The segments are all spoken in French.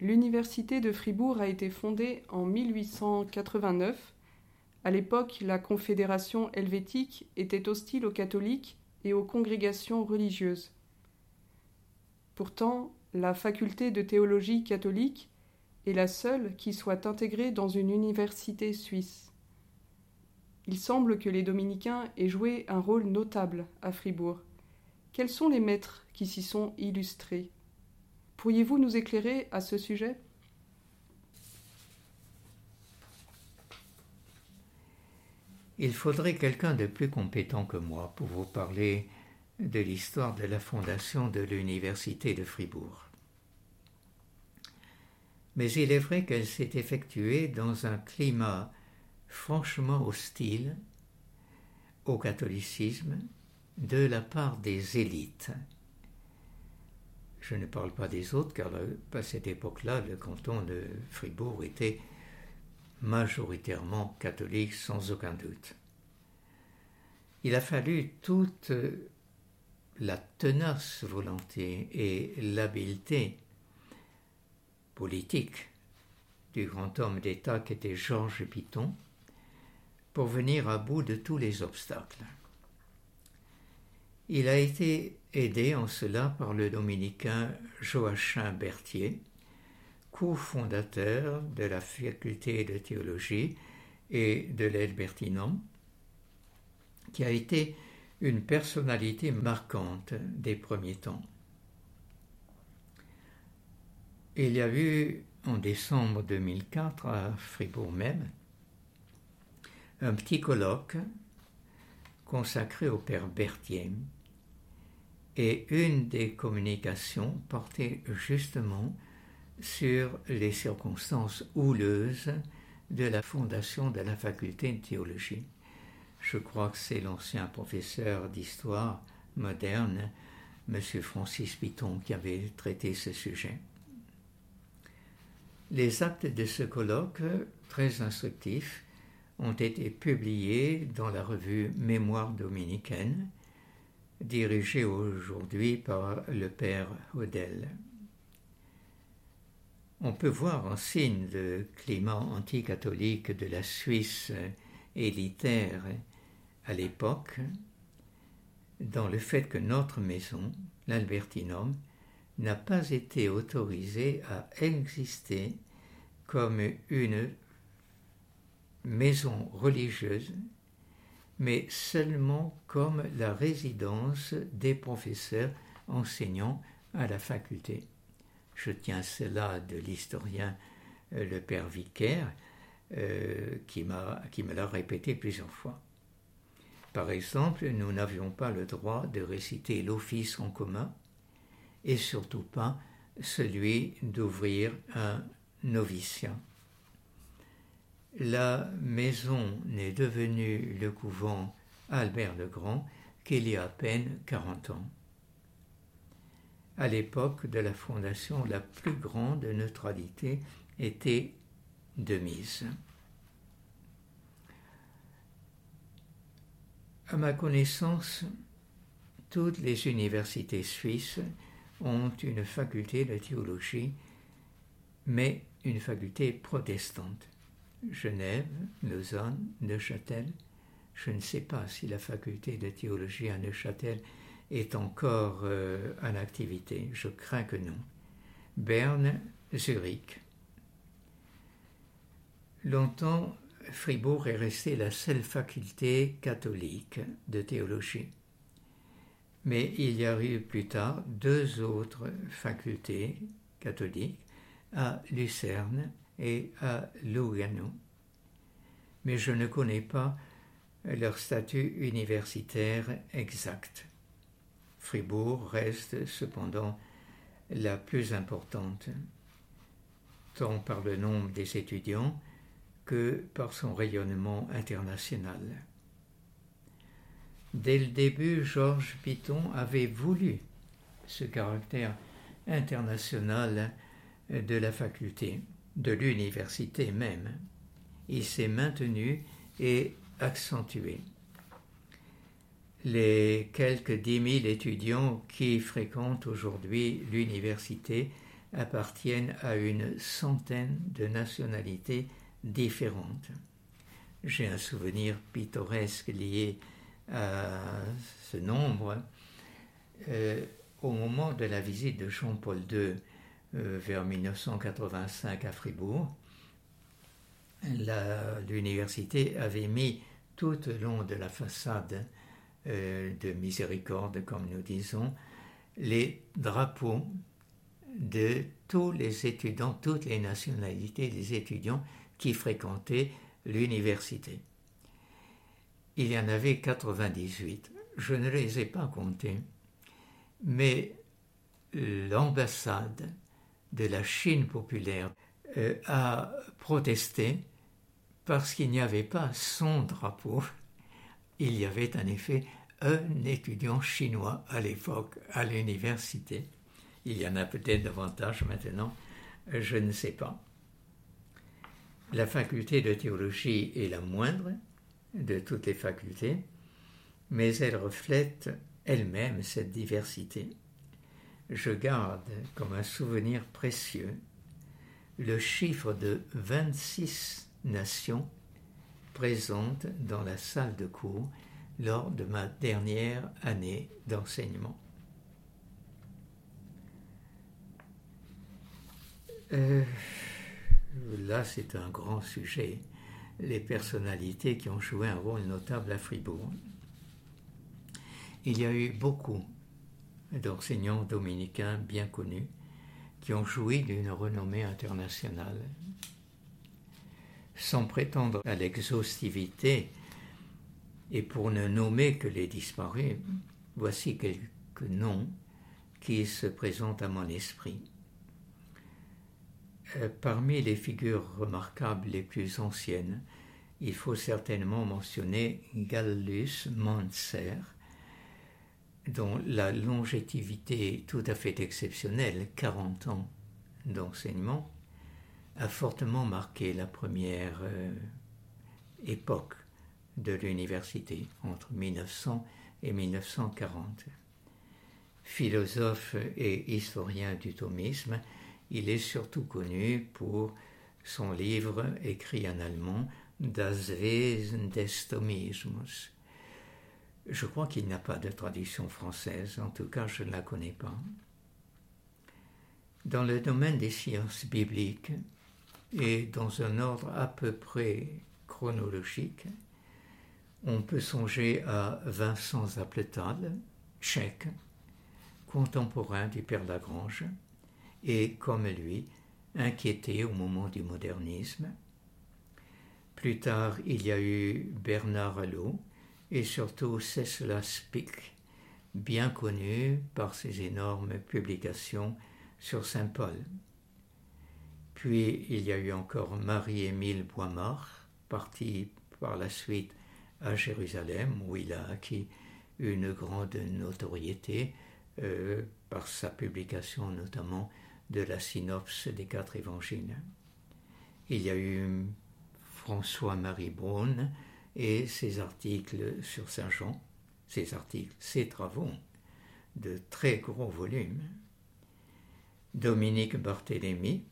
L'université de Fribourg a été fondée en 1889. À l'époque, la Confédération helvétique était hostile aux catholiques et aux congrégations religieuses. Pourtant, la faculté de théologie catholique est la seule qui soit intégrée dans une université suisse. Il semble que les dominicains aient joué un rôle notable à Fribourg. Quels sont les maîtres qui s'y sont illustrés? Pourriez-vous nous éclairer à ce sujet? Il faudrait quelqu'un de plus compétent que moi pour vous parler de l'histoire de la fondation de l'Université de Fribourg. Mais il est vrai qu'elle s'est effectuée dans un climat franchement hostile au catholicisme de la part des élites. Je ne parle pas des autres, car à cette époque-là, le canton de Fribourg était majoritairement catholique sans aucun doute. Il a fallu toute la tenace volonté et l'habileté politique du grand homme d'État qu'était Georges Piton pour venir à bout de tous les obstacles. Il a été aidé en cela par le dominicain Joachim Berthier, cofondateur de la faculté de théologie et de l'aide qui a été une personnalité marquante des premiers temps. Il y a eu en décembre 2004 à Fribourg même un petit colloque consacré au père Berthier et une des communications portait justement sur les circonstances houleuses de la fondation de la faculté de théologie. Je crois que c'est l'ancien professeur d'histoire moderne, M. Francis Piton, qui avait traité ce sujet. Les actes de ce colloque, très instructifs, ont été publiés dans la revue Mémoire dominicaine, dirigée aujourd'hui par le père Hodel. On peut voir en signe le climat anticatholique de la Suisse élitaire à l'époque dans le fait que notre maison, l'Albertinum, n'a pas été autorisée à exister comme une maison religieuse, mais seulement comme la résidence des professeurs enseignants à la faculté. Je tiens cela de l'historien euh, le père Vicaire, euh, qui, qui me l'a répété plusieurs fois. Par exemple, nous n'avions pas le droit de réciter l'office en commun et surtout pas celui d'ouvrir un noviciat. La maison n'est devenue le couvent Albert le Grand qu'il y a à peine 40 ans. À l'époque de la fondation, la plus grande neutralité était de mise. À ma connaissance, toutes les universités suisses ont une faculté de théologie, mais une faculté protestante. Genève, Lausanne, Neuchâtel. Je ne sais pas si la faculté de théologie à Neuchâtel est encore euh, en activité. Je crains que non. Berne, Zurich. Longtemps, Fribourg est resté la seule faculté catholique de théologie. Mais il y a eu plus tard deux autres facultés catholiques à Lucerne et à Lugano. Mais je ne connais pas leur statut universitaire exact. Fribourg reste cependant la plus importante, tant par le nombre des étudiants que par son rayonnement international. Dès le début, Georges Piton avait voulu ce caractère international de la faculté, de l'université même. Il s'est maintenu et accentué. Les quelques dix mille étudiants qui fréquentent aujourd'hui l'université appartiennent à une centaine de nationalités différentes. J'ai un souvenir pittoresque lié à ce nombre. Euh, au moment de la visite de Jean-Paul II vers 1985 à Fribourg, l'université avait mis tout au long de la façade euh, de miséricorde, comme nous disons, les drapeaux de tous les étudiants, toutes les nationalités des étudiants qui fréquentaient l'université. Il y en avait 98. Je ne les ai pas comptés, mais l'ambassade de la Chine populaire euh, a protesté parce qu'il n'y avait pas son drapeau. Il y avait en effet un étudiant chinois à l'époque à l'université. Il y en a peut-être davantage maintenant, je ne sais pas. La faculté de théologie est la moindre de toutes les facultés, mais elle reflète elle-même cette diversité. Je garde comme un souvenir précieux le chiffre de 26 nations présentes dans la salle de cours lors de ma dernière année d'enseignement. Euh, là, c'est un grand sujet, les personnalités qui ont joué un rôle notable à Fribourg. Il y a eu beaucoup d'enseignants dominicains bien connus qui ont joui d'une renommée internationale. Sans prétendre à l'exhaustivité, et pour ne nommer que les disparus, voici quelques noms qui se présentent à mon esprit. Euh, parmi les figures remarquables les plus anciennes, il faut certainement mentionner Gallus Manser, dont la longévité tout à fait exceptionnelle, 40 ans d'enseignement, a fortement marqué la première euh, époque de l'université entre 1900 et 1940. Philosophe et historien du thomisme, il est surtout connu pour son livre écrit en allemand Das Wesen des Thomismus. Je crois qu'il n'a pas de traduction française, en tout cas je ne la connais pas. Dans le domaine des sciences bibliques et dans un ordre à peu près chronologique, on peut songer à Vincent Zapletal, tchèque, contemporain du père Lagrange, et, comme lui, inquiété au moment du modernisme. Plus tard, il y a eu Bernard Allot et surtout Cécile Spick, bien connu par ses énormes publications sur Saint Paul. Puis il y a eu encore Marie-Émile Boimard, parti par la suite à Jérusalem, où il a acquis une grande notoriété euh, par sa publication notamment de la synopse des quatre évangiles. Il y a eu François-Marie Braun et ses articles sur Saint Jean, ses articles, ses travaux de très gros volumes. Dominique Barthélemy,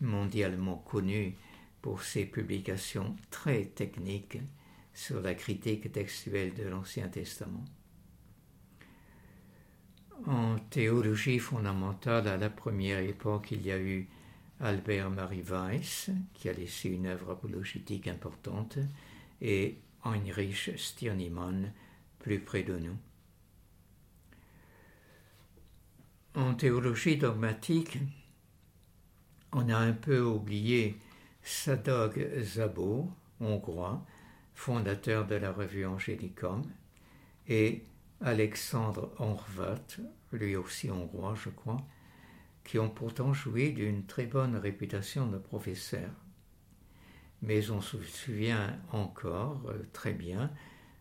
mondialement connu pour ses publications très techniques sur la critique textuelle de l'Ancien Testament. En théologie fondamentale, à la première époque, il y a eu Albert Marie Weiss, qui a laissé une œuvre apologétique importante, et Heinrich Stirnemann, plus près de nous. En théologie dogmatique, on a un peu oublié Sadog Zabo, hongrois, fondateur de la revue Angélicum, et Alexandre Horvat, lui aussi hongrois, je crois, qui ont pourtant joué d'une très bonne réputation de professeur. Mais on se souvient encore euh, très bien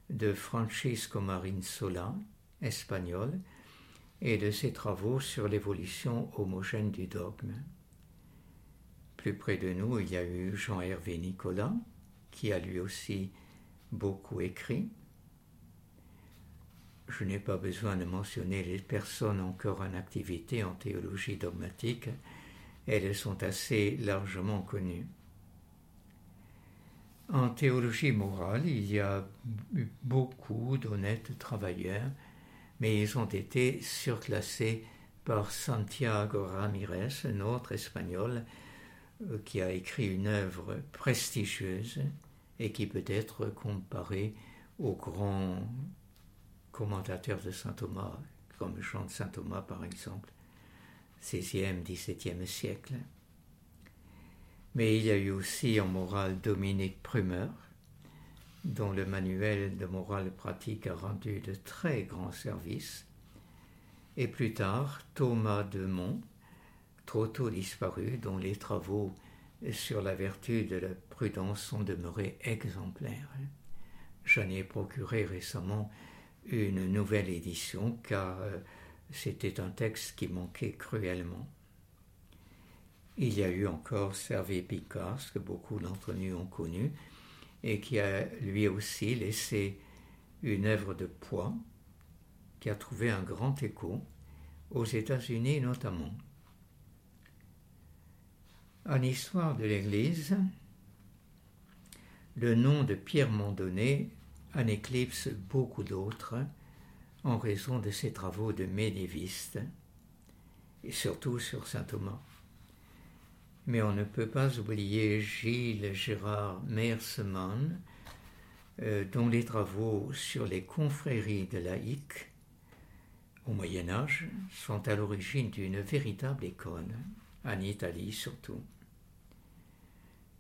de Francisco Marin Sola, espagnol, et de ses travaux sur l'évolution homogène du dogme. Plus près de nous, il y a eu Jean-Hervé Nicolas, qui a lui aussi beaucoup écrit. Je n'ai pas besoin de mentionner les personnes encore en activité en théologie dogmatique, elles sont assez largement connues. En théologie morale, il y a eu beaucoup d'honnêtes travailleurs, mais ils ont été surclassés par Santiago Ramirez, un autre espagnol, euh, qui a écrit une œuvre prestigieuse et qui peut être comparé aux grands commentateurs de saint Thomas, comme Jean de saint Thomas par exemple, 16e, 17e siècle. Mais il y a eu aussi en morale Dominique Prumer, dont le manuel de morale pratique a rendu de très grands services, et plus tard Thomas de Mont, trop tôt disparu, dont les travaux sur la vertu de la prudence sont demeurés exemplaires. J'en ai procuré récemment une nouvelle édition car euh, c'était un texte qui manquait cruellement. Il y a eu encore Servé Picard, que beaucoup d'entre nous ont connu, et qui a lui aussi laissé une œuvre de poids qui a trouvé un grand écho, aux États-Unis notamment. En histoire de l'Église, le nom de Pierre Mondonnet en éclipse beaucoup d'autres en raison de ses travaux de médiéviste, et surtout sur saint Thomas. Mais on ne peut pas oublier Gilles Gérard Meersemann, euh, dont les travaux sur les confréries de laïcs au Moyen Âge sont à l'origine d'une véritable école, en Italie surtout.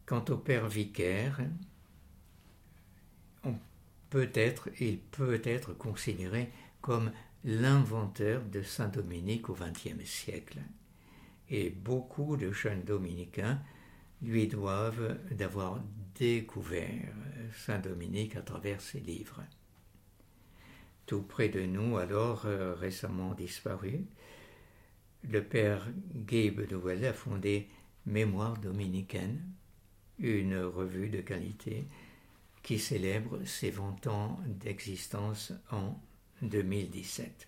Quant au père vicaire, peut-être, il peut être considéré comme l'inventeur de Saint-Dominique au XXe siècle. Et beaucoup de jeunes dominicains lui doivent d'avoir découvert Saint-Dominique à travers ses livres. Tout près de nous, alors euh, récemment disparu, le père Gabe Nouvel a fondé Mémoire dominicaine, une revue de qualité qui célèbre ses 20 ans d'existence en 2017.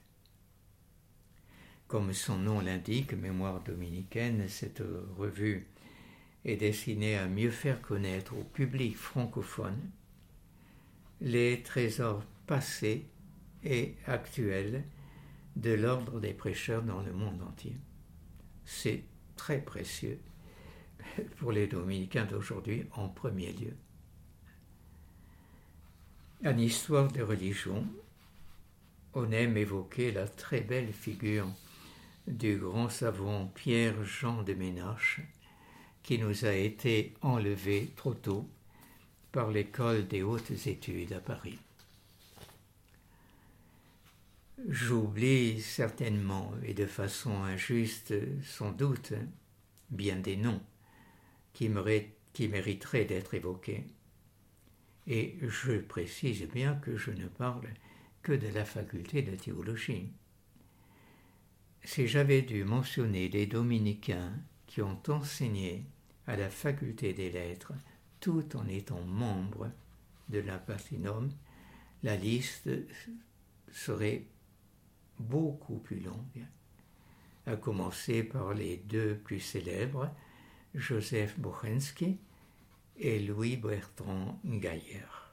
Comme son nom l'indique, Mémoire dominicaine, cette revue est destinée à mieux faire connaître au public francophone les trésors passés et actuels de l'ordre des prêcheurs dans le monde entier. C'est très précieux pour les dominicains d'aujourd'hui en premier lieu. En histoire de religion, on aime évoquer la très belle figure du grand savant Pierre-Jean de Ménache, qui nous a été enlevé trop tôt par l'école des hautes études à Paris. J'oublie certainement, et de façon injuste sans doute, bien des noms qui, mériteraient d'être évoqués. Et je précise bien que je ne parle que de la faculté de théologie. Si j'avais dû mentionner les dominicains qui ont enseigné à la faculté des lettres tout en étant membres de la Patrinum, la liste serait beaucoup plus longue, à commencer par les deux plus célèbres, Joseph Bochensky et Louis Bertrand Gaillard.